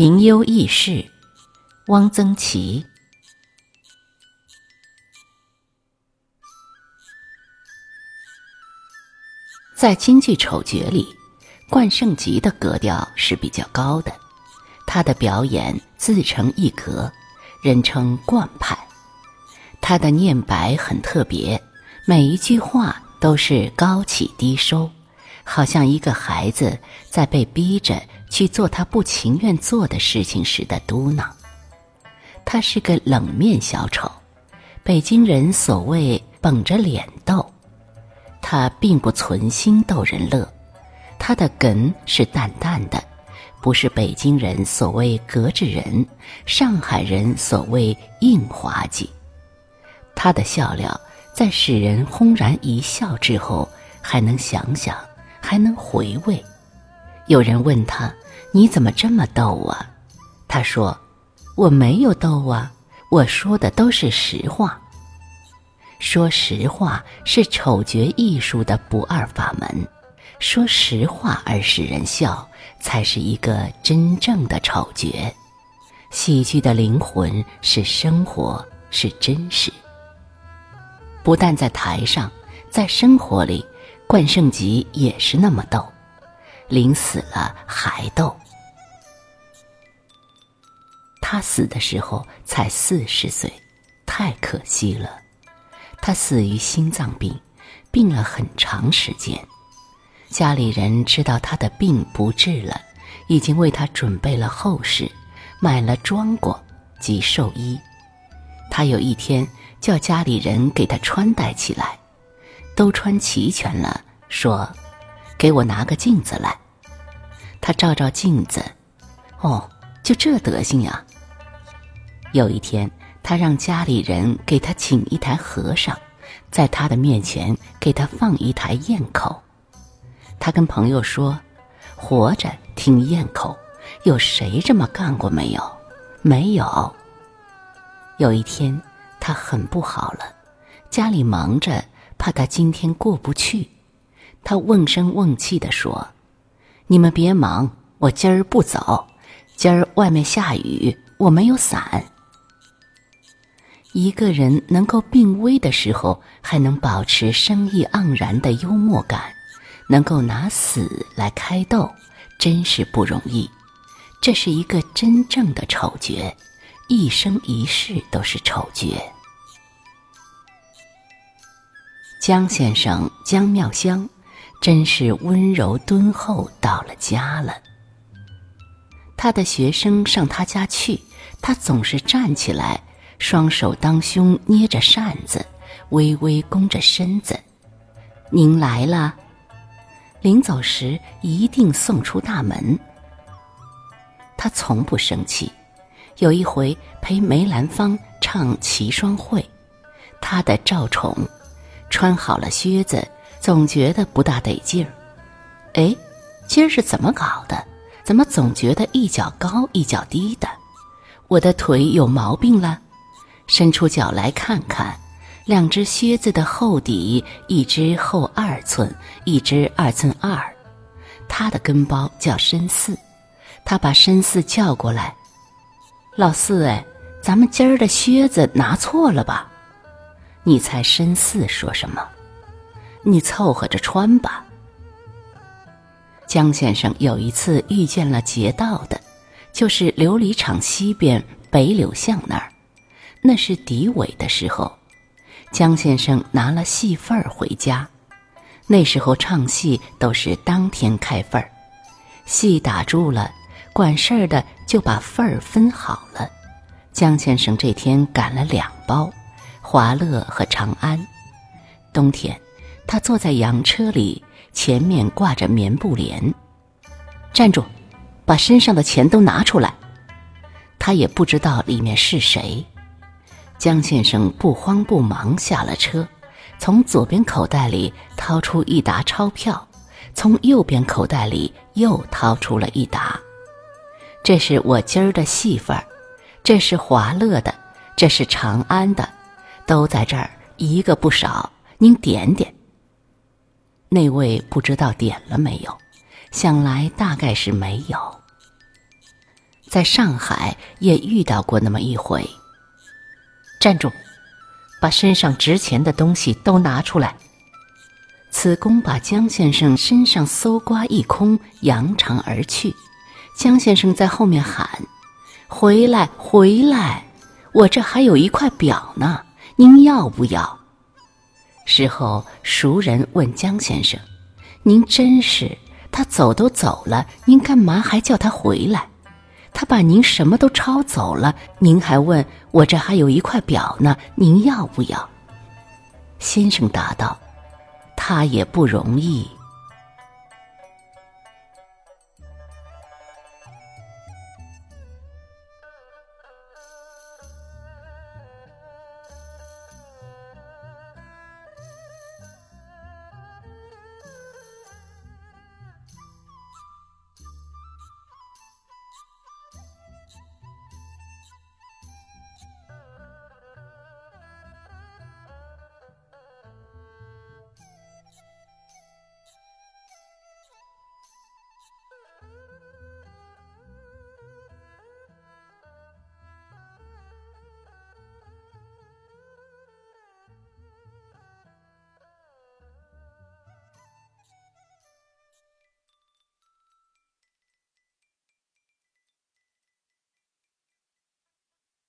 名优轶事，汪曾祺。在京剧丑角里，冠胜吉的格调是比较高的，他的表演自成一格，人称冠派。他的念白很特别，每一句话都是高起低收。好像一个孩子在被逼着去做他不情愿做的事情时的嘟囔。他是个冷面小丑，北京人所谓绷着脸逗。他并不存心逗人乐，他的梗是淡淡的，不是北京人所谓格子人，上海人所谓硬滑稽。他的笑料在使人轰然一笑之后，还能想想。还能回味。有人问他：“你怎么这么逗啊？”他说：“我没有逗啊，我说的都是实话。说实话是丑角艺术的不二法门。说实话而使人笑，才是一个真正的丑角。喜剧的灵魂是生活，是真实。不但在台上，在生活里。”冠胜吉也是那么逗，临死了还逗。他死的时候才四十岁，太可惜了。他死于心脏病，病了很长时间。家里人知道他的病不治了，已经为他准备了后事，买了装果及寿衣。他有一天叫家里人给他穿戴起来。都穿齐全了，说：“给我拿个镜子来。”他照照镜子，哦，就这德行呀。有一天，他让家里人给他请一台和尚，在他的面前给他放一台咽口。他跟朋友说：“活着听咽口，有谁这么干过没有？没有。”有一天，他很不好了，家里忙着。怕他今天过不去，他瓮声瓮气地说：“你们别忙，我今儿不走。今儿外面下雨，我没有伞。”一个人能够病危的时候还能保持生意盎然的幽默感，能够拿死来开逗，真是不容易。这是一个真正的丑角，一生一世都是丑角。江先生江妙香，真是温柔敦厚到了家了。他的学生上他家去，他总是站起来，双手当胸捏着扇子，微微弓着身子。您来了，临走时一定送出大门。他从不生气。有一回陪梅兰芳唱《齐双会》，他的赵宠。穿好了靴子，总觉得不大得劲儿。哎，今儿是怎么搞的？怎么总觉得一脚高一脚低的？我的腿有毛病了？伸出脚来看看，两只靴子的厚底，一只厚二寸，一只二寸二。他的跟包叫深四，他把深四叫过来。老四哎，咱们今儿的靴子拿错了吧？你猜深四说什么？你凑合着穿吧。江先生有一次遇见了劫道的，就是琉璃厂西边北柳巷那儿，那是底尾的时候。江先生拿了戏份儿回家，那时候唱戏都是当天开份儿，戏打住了，管事儿的就把份儿分好了。江先生这天赶了两包。华乐和长安，冬天，他坐在洋车里，前面挂着棉布帘。站住，把身上的钱都拿出来。他也不知道里面是谁。江先生不慌不忙下了车，从左边口袋里掏出一沓钞票，从右边口袋里又掏出了一沓。这是我今儿的戏份，这是华乐的，这是长安的。都在这儿，一个不少。您点点。那位不知道点了没有，想来大概是没有。在上海也遇到过那么一回。站住！把身上值钱的东西都拿出来。此公把江先生身上搜刮一空，扬长而去。江先生在后面喊：“回来，回来！我这还有一块表呢，您要不要？”事后熟人问江先生：“您真是，他走都走了，您干嘛还叫他回来？他把您什么都抄走了，您还问我这还有一块表呢，您要不要？”先生答道。他也不容易。